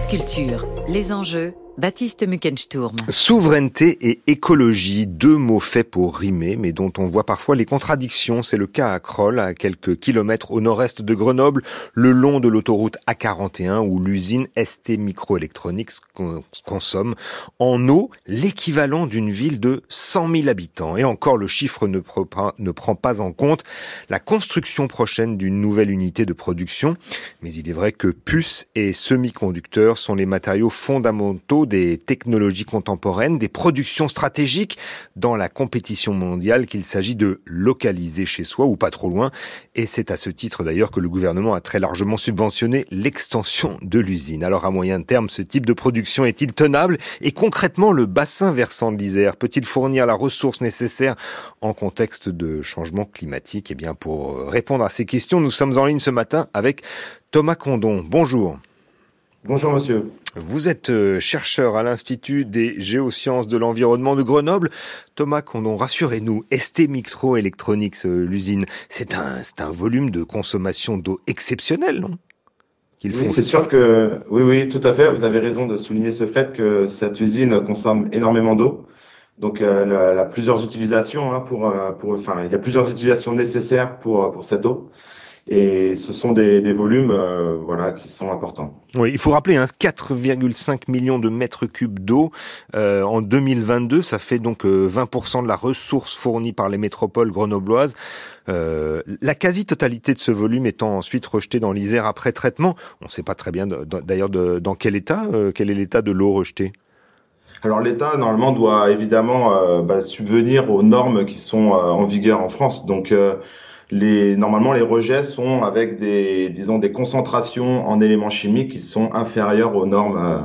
France Culture, les enjeux Baptiste Muckensturm. Souveraineté et écologie, deux mots faits pour rimer, mais dont on voit parfois les contradictions. C'est le cas à Kroll, à quelques kilomètres au nord-est de Grenoble, le long de l'autoroute A41, où l'usine ST Microelectronics consomme en eau l'équivalent d'une ville de 100 000 habitants. Et encore, le chiffre ne, ne prend pas en compte la construction prochaine d'une nouvelle unité de production. Mais il est vrai que puces et semi-conducteurs sont les matériaux fondamentaux des technologies contemporaines, des productions stratégiques dans la compétition mondiale qu'il s'agit de localiser chez soi ou pas trop loin. Et c'est à ce titre d'ailleurs que le gouvernement a très largement subventionné l'extension de l'usine. Alors à moyen terme, ce type de production est-il tenable? Et concrètement, le bassin versant de l'Isère peut-il fournir la ressource nécessaire en contexte de changement climatique? Eh bien, pour répondre à ces questions, nous sommes en ligne ce matin avec Thomas Condon. Bonjour. Bonjour monsieur. Vous êtes euh, chercheur à l'Institut des géosciences de l'environnement de Grenoble. Thomas Condon, rassurez-nous, ST Microelectronics, euh, l'usine, c'est un, c'est un volume de consommation d'eau exceptionnel, non? Oui, c'est sûr que oui, oui, tout à fait. Vous avez raison de souligner ce fait que cette usine consomme énormément d'eau. Donc, euh, elle, a plusieurs utilisations hein, pour, pour, enfin, il y a plusieurs utilisations nécessaires pour pour cette eau et ce sont des, des volumes euh, voilà qui sont importants. Oui, il faut rappeler hein, 4,5 millions de mètres cubes d'eau euh, en 2022, ça fait donc 20% euh, de la ressource fournie par les métropoles grenobloises. Euh, la quasi-totalité de ce volume étant ensuite rejeté dans l'Isère après traitement. On ne sait pas très bien d'ailleurs dans quel état, quel est l'état de l'eau rejetée. Alors l'État normalement doit évidemment bah, subvenir aux normes qui sont en vigueur en France. Donc les, normalement, les rejets sont avec des, disons, des concentrations en éléments chimiques qui sont inférieures aux normes, euh,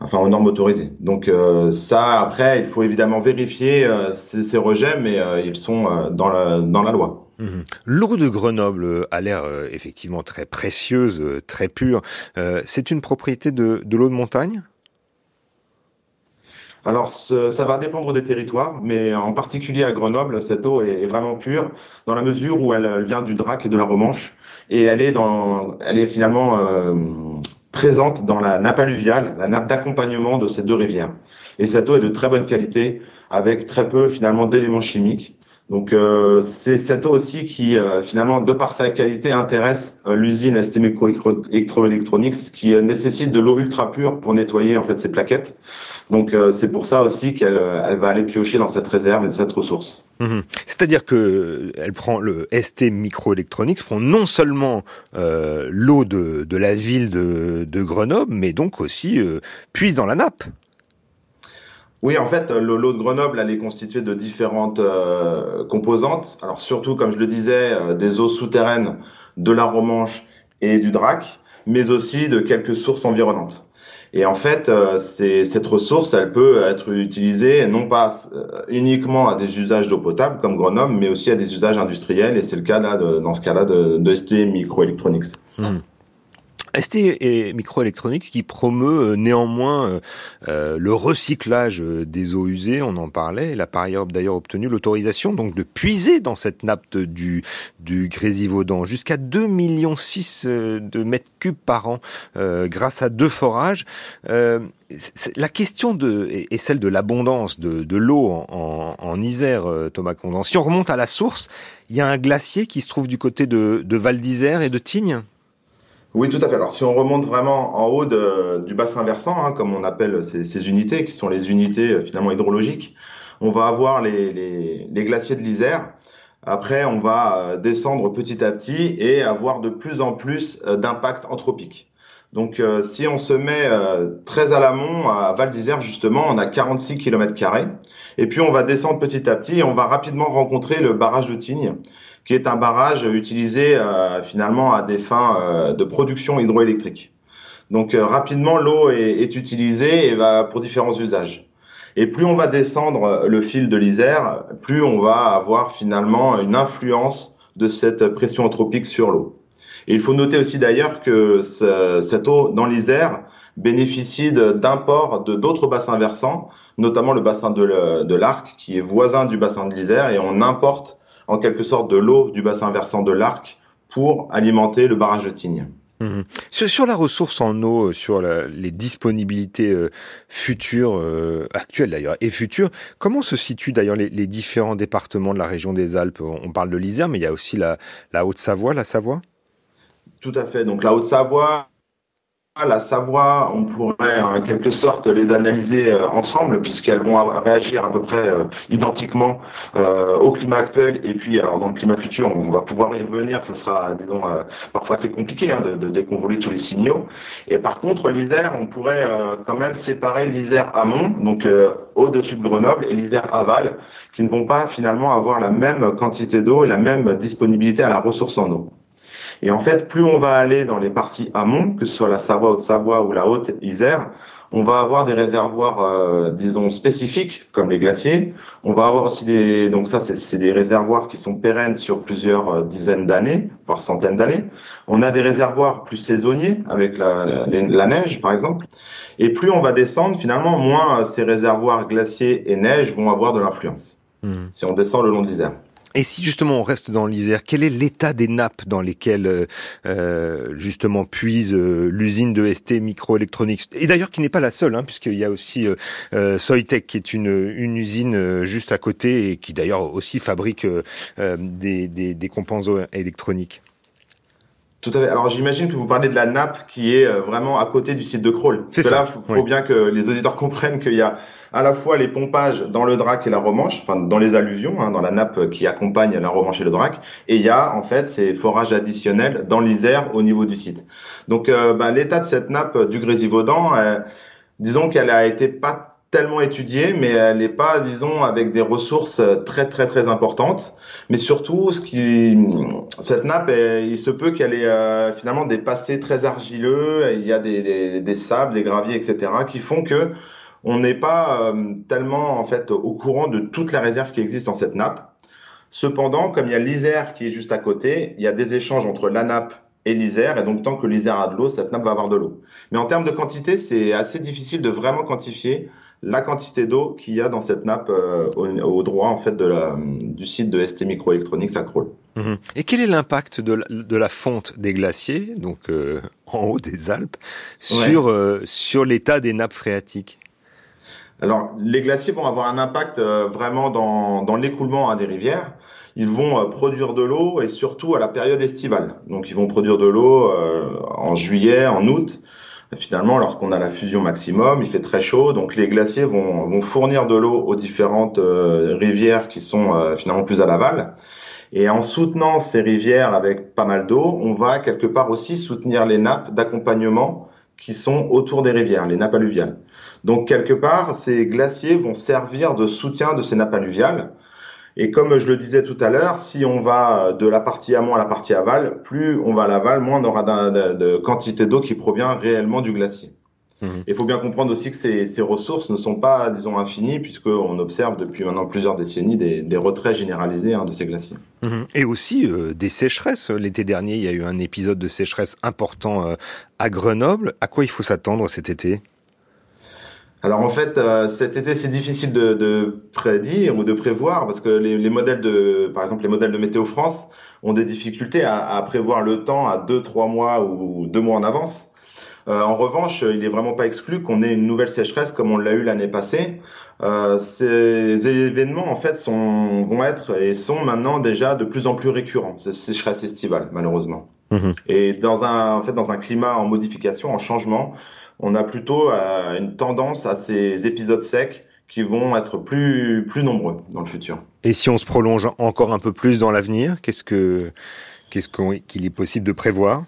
enfin aux normes autorisées. Donc euh, ça, après, il faut évidemment vérifier euh, ces, rejets, mais ils sont dans la, dans la loi. Mmh. L'eau de Grenoble a l'air effectivement très précieuse, très pure. c'est une propriété de, de l'eau de montagne? Alors, ça va dépendre des territoires, mais en particulier à Grenoble, cette eau est, vraiment pure dans la mesure où elle, vient du Drac et de la Romanche, et elle elle est finalement euh, présente dans la nappe alluviale, la nappe d'accompagnement de ces deux rivières. Et cette eau est de très bonne qualité, avec très peu finalement d'éléments chimiques. Donc euh, c'est cette eau aussi qui euh, finalement, de par sa qualité, intéresse euh, l'usine ST Electronics qui euh, nécessite de l'eau ultra pure pour nettoyer en fait ses plaquettes. Donc c'est pour ça aussi qu'elle elle va aller piocher dans cette réserve et dans cette ressource. Mhm. C'est-à-dire que elle prend le ST Microelectronics prend non seulement l'eau de, de, la ville de, de, Grenoble, mais donc aussi puise dans la nappe. Oui, en fait, l'eau de Grenoble, elle est constituée de différentes euh, composantes. Alors surtout, comme je le disais, euh, des eaux souterraines de la Romanche et du Drac, mais aussi de quelques sources environnantes. Et en fait, euh, cette ressource, elle peut être utilisée non pas uniquement à des usages d'eau potable comme Grenoble, mais aussi à des usages industriels. Et c'est le cas là, dans ce cas-là, de, de ST Microelectronics. Hmm. ST et Microelectronics qui promeut euh, néanmoins euh, euh, le recyclage des eaux usées, on en parlait. Elle a par ailleurs d'ailleurs obtenu l'autorisation donc de puiser dans cette nappe du du Grésivaudan jusqu'à 2 millions 6 de mètres cubes par an grâce à deux forages. la question de est celle de l'abondance de, de l'eau en, en, Isère, Thomas Condon. Si on remonte à la source, il y a un glacier qui se trouve du côté de, de Val d'Isère et de Tignes? Oui, tout à fait. Alors, si on remonte vraiment en haut du bassin versant, hein, comme on appelle ces, unités, qui sont les unités euh, finalement hydrologiques, on va avoir les glaciers de l'Isère. Après, on va euh, descendre petit à petit et avoir de plus en plus euh, d'impact anthropique. Donc, si on se met très à l'amont, à Val d'Isère, justement, on a 46 km Et puis, on va descendre petit à petit et on va rapidement rencontrer le barrage de Tignes, qui est un barrage utilisé euh, finalement à des fins euh, de production hydroélectrique. Donc euh, rapidement, l'eau est, utilisée et va pour différents usages. Et plus on va descendre le fil de l'Isère, plus on va avoir finalement une influence de cette pression anthropique sur l'eau. Et il faut noter aussi d'ailleurs que cette eau dans l'Isère bénéficie d'imports de d'autres bassins versants, notamment le bassin de l'Arc qui est voisin du bassin de l'Isère et on importe en quelque sorte de l'eau du bassin versant de l'Arc pour alimenter le barrage de Tignes. Mmh. Sur, la ressource en eau, euh, sur les disponibilités euh, futures, euh, actuelles d'ailleurs, et futures, comment se situent d'ailleurs les, différents départements de la région des Alpes? On parle de l'Isère, mais il y a aussi la Haute-Savoie, la Savoie? Tout à fait. Donc la Haute-Savoie, la Savoie, on pourrait en quelque sorte les analyser euh, ensemble puisqu'elles vont réagir à peu près euh, identiquement euh, au climat actuel et puis alors dans le climat futur, on va pouvoir y revenir. Ce sera, disons, parfois assez compliqué hein, de, de, déconvoler tous les signaux. Et par contre, l'Isère, on pourrait quand même séparer l'Isère amont, donc au-dessus de Grenoble, et l'Isère aval, qui ne vont pas finalement avoir la même quantité d'eau et la même disponibilité à la ressource en eau. Et en fait, plus on va aller dans les parties amont, que ce soit la Savoie, Haute-Savoie ou la Haute-Isère, on va avoir des réservoirs, euh, disons, spécifiques, comme les glaciers. On va avoir aussi des, donc ça, c'est des réservoirs qui sont pérennes sur plusieurs euh, dizaines d'années, voire centaines d'années. On a des réservoirs plus saisonniers, avec la, la, neige, par exemple. Et plus on va descendre, finalement, moins ces réservoirs glaciers et neige vont avoir de l'influence. Hmm. Si on descend le long de l'Isère. Et si justement on reste dans l'Isère, quel est l'état des nappes dans lesquelles euh, euh justement puise euh, l'usine de ST Microelectronics? Et d'ailleurs qui n'est pas la seule, hein, puisqu'il y a aussi euh, euh Soitec qui est une, une usine juste à côté et qui d'ailleurs aussi fabrique des, des, des composants électroniques. Tout à fait. Alors j'imagine que vous parlez de la nappe qui est vraiment à côté du site de crawl. C'est ça. Là, faut, faut bien que les auditeurs comprennent qu'il y a à la fois les pompages dans le drac et la romanche, enfin dans les alluvions, hein, dans la nappe qui accompagne la romanche et le drac, et il y a en fait ces forages additionnels dans l'Isère au niveau du site. Donc euh, bah, l'état de cette nappe du Grésivaudan, euh, disons qu'elle a été pas tellement étudiée, mais elle n'est pas, disons, avec des ressources très très très importantes. Mais surtout, ce qui, cette nappe, il se peut qu'elle ait euh, finalement des passés très argileux. Il y a des, sables, des graviers, etc., qui font que on n'est pas euh, tellement en fait au courant de toute la réserve qui existe dans cette nappe. Cependant, comme il y a l'Isère qui est juste à côté, il y a des échanges entre la nappe et l'Isère, et donc tant que l'Isère a de l'eau, cette nappe va avoir de l'eau. Mais en termes de quantité, c'est assez difficile de vraiment quantifier la quantité d'eau qu'il y a dans cette nappe euh, au, droit en fait de la, du site de ST Microelectronics à Kroll. Mhm. Et quel est l'impact de, de, la fonte des glaciers, donc euh, en haut des Alpes, sur, sur l'état des nappes phréatiques? Alors, les glaciers vont avoir un impact euh, vraiment dans, dans l'écoulement des rivières. Ils vont euh, produire de l'eau et surtout à la période estivale. Donc, ils vont produire de l'eau euh, en juillet, en août. finalement, lorsqu'on a la fusion maximum, il fait très chaud, donc les glaciers vont, vont fournir de l'eau aux différentes rivières qui sont finalement plus à l'aval. Et en soutenant ces rivières avec pas mal d'eau, on va quelque part aussi soutenir les nappes d'accompagnement qui sont autour des rivières, les nappes alluviales. Donc quelque part, ces glaciers vont servir de soutien de ces nappes alluviales. Et comme je le disais tout à l'heure, si on va de la partie amont à la partie aval, plus on va à l'aval, moins on aura de, quantité d'eau qui provient réellement du glacier. Mmh. Il faut bien comprendre aussi que ces, ressources ne sont pas, disons, infinies, puisqu'on observe depuis maintenant plusieurs décennies des, retraits généralisés hein, de ces glaciers. Mmh. Et aussi euh, des sécheresses. L'été dernier, il y a eu un épisode de sécheresse important euh, à Grenoble. À quoi il faut s'attendre cet été? Alors en fait, euh, cet été, c'est difficile de, de, prédire ou de prévoir parce que les, les, modèles de, par exemple, les modèles de Météo France ont des difficultés à, à prévoir le temps à deux, trois mois ou deux mois en avance. Euh, en revanche, il n'est vraiment pas exclu qu'on ait une nouvelle sécheresse comme on l'a eu l'année passée. Euh, ces événements, en fait, sont, vont être et sont maintenant déjà de plus en plus récurrents, ces sécheresses estivales, malheureusement. Mmh et dans un, en fait, dans un climat en modification, en changement, on a plutôt euh, une tendance à ces épisodes secs qui vont être plus, plus nombreux dans le futur. Et si on se prolonge encore un peu plus dans l'avenir, qu'est-ce que qu'est-ce qu'il est possible de prévoir?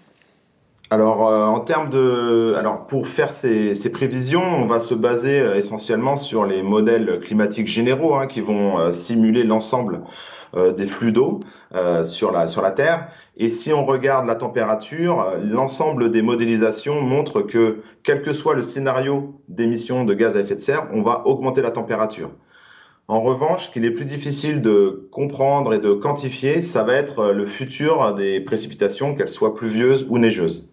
Alors, euh, en termes de, alors pour faire ces, ces, prévisions, on va se baser euh, essentiellement sur les modèles climatiques généraux hein, qui vont simuler l'ensemble des flux d'eau euh, sur, la, sur la Terre. Et si on regarde la température, euh, l'ensemble des modélisations montrent que, quel que soit le scénario d'émissions de gaz à effet de serre, on va augmenter la température. En revanche, qu'il est plus difficile de comprendre et de quantifier, ça va être le futur des précipitations, qu'elles soient pluvieuses ou neigeuses.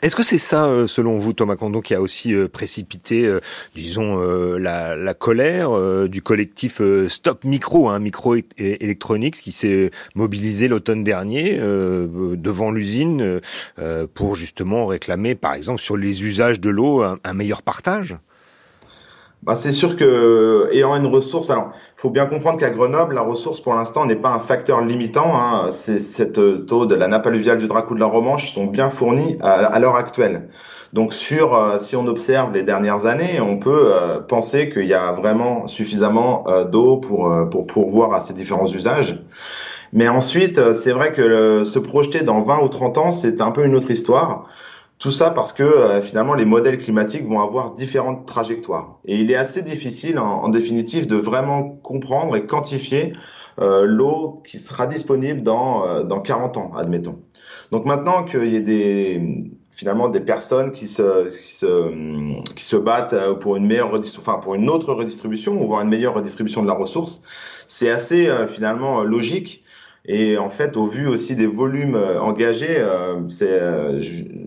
Est-ce que c'est ça, euh, selon vous, Thomas Condon, qui a aussi euh, précipité, euh, disons, la, colère du collectif Stop Micro, un hein, micro électronique, qui s'est mobilisé l'automne dernier devant l'usine pour justement réclamer, par exemple, sur les usages de l'eau, un meilleur partage? Bah, c'est sûr que ayant une ressource, alors faut bien comprendre qu'à Grenoble, la ressource pour l'instant n'est pas un facteur limitant. Hein. C'est cette euh, taux de la nappe alluviale du Dracou de la Romanche sont bien fournis à, l'heure actuelle. Donc sur, euh, si on observe les dernières années, on peut euh, penser qu'il y a vraiment suffisamment d'eau pour pour pourvoir à ces différents usages. Mais ensuite, c'est vrai que se projeter dans 20 ou 30 ans, c'est un peu une autre histoire. Tout ça parce que euh, finalement les modèles climatiques vont avoir différentes trajectoires. Et il est assez difficile en, définitive de vraiment comprendre et quantifier euh, l'eau qui sera disponible dans, euh, dans 40 ans, admettons. Donc maintenant qu'il y ait des, finalement des personnes qui se, qui se, qui se battent pour une meilleure enfin pour une autre redistribution ou voire une meilleure redistribution de la ressource, c'est assez finalement logique et en fait, au vu aussi des volumes engagés, c'est,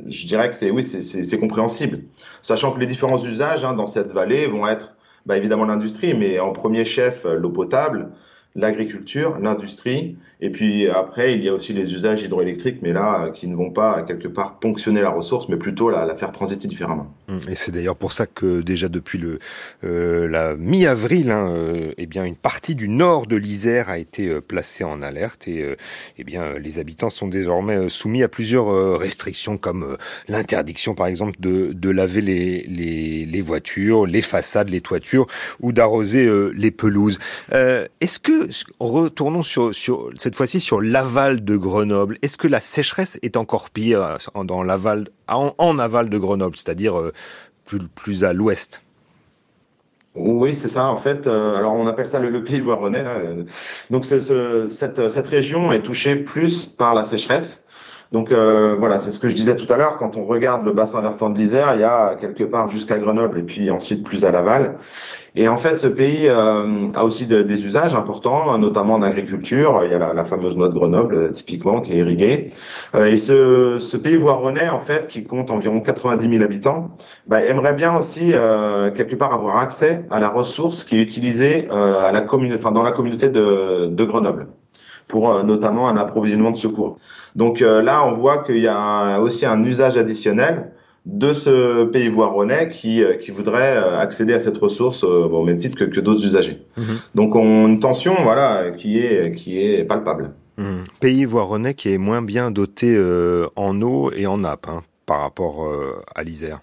je, dirais que c'est oui, c'est compréhensible. Sachant que les différents usages hein, dans cette vallée vont être bah, évidemment l'industrie, mais en premier chef l'eau potable, l'agriculture, l'industrie, et puis après, il y a aussi les usages hydroélectriques, mais là, qui ne vont pas quelque part ponctionner la ressource, mais plutôt la, la faire transiter différemment. Mmh. Et c'est d'ailleurs pour ça que déjà depuis le euh, la mi-avril, hein, euh, eh bien une partie du nord de l'Isère a été euh, placée en alerte, et euh, eh bien les habitants sont désormais soumis à plusieurs restrictions, comme l'interdiction, par exemple, de, de laver les, les, les, voitures, les façades, les toitures, ou d'arroser les pelouses. Est-ce que retournons sur, sur cette fois-ci sur l'aval de Grenoble. Est-ce que la sécheresse est encore pire dans l'aval, en, aval de Grenoble, c'est-à-dire euh, plus, à l'ouest oui, c'est ça. En fait, euh, alors on appelle ça le, pays voironnais. Donc cette, cette région est touchée plus par la sécheresse. Donc euh, voilà, c'est ce que je disais tout à l'heure. Quand on regarde le bassin versant de l'Isère, il y a quelque part jusqu'à Grenoble et puis ensuite plus à Laval. Et en fait, ce pays euh, a aussi des usages importants, notamment en agriculture. Il y a la, fameuse noix de Grenoble, typiquement, qui est irriguée. Euh, et ce, ce pays voironnais, en fait, qui compte environ 90 000 habitants, bah, aimerait bien aussi, euh, quelque part, avoir accès à la ressource qui est utilisée à la commune, enfin, dans la communauté de, de Grenoble, pour notamment un approvisionnement de secours. Donc là, on voit qu'il y a aussi un usage additionnel de ce pays voironnais qui, euh, qui voudrait euh, accéder à cette ressource euh, au même titre que, que d'autres usagers. Mhm. Donc on, une tension voilà, qui, est, qui est palpable. Mhm. Pays voironnais qui est moins bien doté en eau et en nappe hein, par rapport à l'Isère.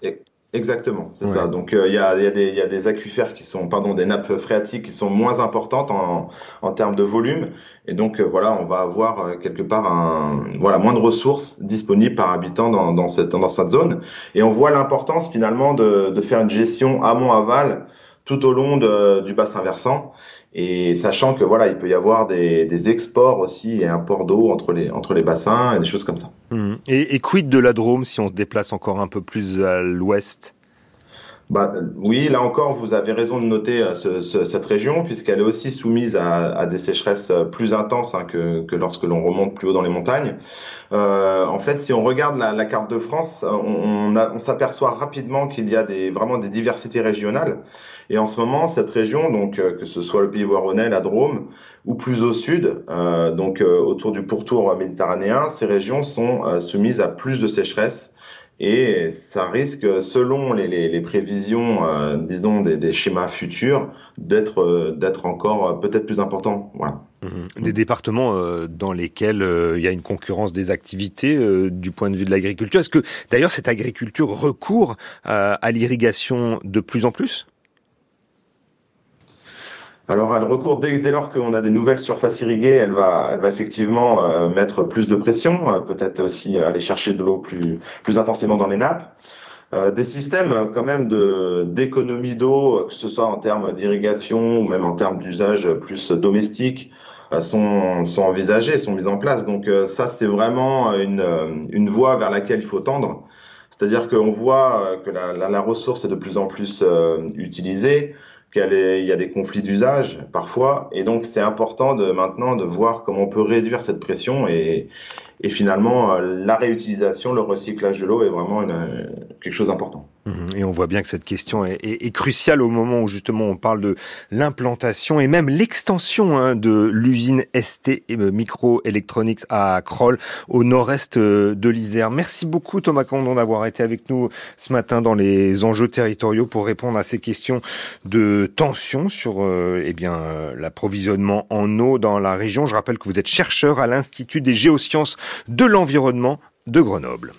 Exactement, c'est ça. Donc euh, il y, a, y, a y, a, des aquifères qui sont, pardon, des nappes phréatiques qui sont moins importantes en, en termes de volume, et donc euh, voilà, on va avoir euh, quelque part un, voilà, moins de ressources disponibles par habitant dans, dans cette dans cette zone, et on voit l'importance finalement de, de faire une gestion amont-aval tout au long de, du bassin versant. Et sachant que voilà, il peut y avoir des, des exports aussi et imports d'eau entre les, entre les bassins et des choses comme ça. Mmh. Et, et, quid de la Drôme si on se déplace encore un peu plus à l'ouest? Bah, oui, là encore, vous avez raison de noter euh, ce, ce, cette région, puisqu'elle est aussi soumise à, à, des sécheresses euh, plus intenses hein, que, que, lorsque l'on remonte plus haut dans les montagnes. Euh, en fait, si on regarde la, la carte de France, on, on, on s'aperçoit rapidement qu'il y a des, vraiment des diversités régionales. Et en ce moment, cette région, donc euh, que ce soit le Pays Voironnais, la Drôme, ou plus au sud, euh, donc autour du pourtour méditerranéen, ces régions sont soumises à plus de sécheresse et ça risque, selon les, les, les prévisions, euh, disons, des, des, schémas futurs, d'être euh, encore euh, peut-être plus important. Voilà. Mmh. Des départements dans lesquels il y a une concurrence des activités du point de vue de l'agriculture. Est-ce que d'ailleurs cette agriculture recourt à l'irrigation de plus en plus? Alors, elle recourt dès, dès lors qu'on a des nouvelles surfaces irriguées, elle va, elle va effectivement euh, mettre plus de pression, euh, peut-être aussi aller chercher de l'eau plus, plus intensément dans les nappes. Euh, des systèmes quand même de d'économie d'eau, que ce soit en termes d'irrigation ou même en termes d'usage plus domestique, sont, sont envisagés, sont mis en place. Donc ça, c'est vraiment une, une voie vers laquelle il faut tendre. C'est-à-dire qu'on voit que la, la, la, ressource est de plus en plus utilisée qu'il y a des conflits d'usage parfois, et donc c'est important de maintenant de voir comment on peut réduire cette pression et, et finalement, euh, la réutilisation, le recyclage de l'eau est vraiment une, quelque chose d'important. Mhm. Et on voit bien que cette question est, cruciale au moment où justement on parle de l'implantation et même l'extension hein, de l'usine ST Microelectronics à Kroll au nord-est euh, de l'Isère. Merci beaucoup Thomas Condon d'avoir été avec nous ce matin dans les enjeux territoriaux pour répondre à ces questions de tension sur euh, eh bien l'approvisionnement en eau dans la région. Je rappelle que vous êtes chercheur à l'Institut des géosciences de l'environnement de Grenoble.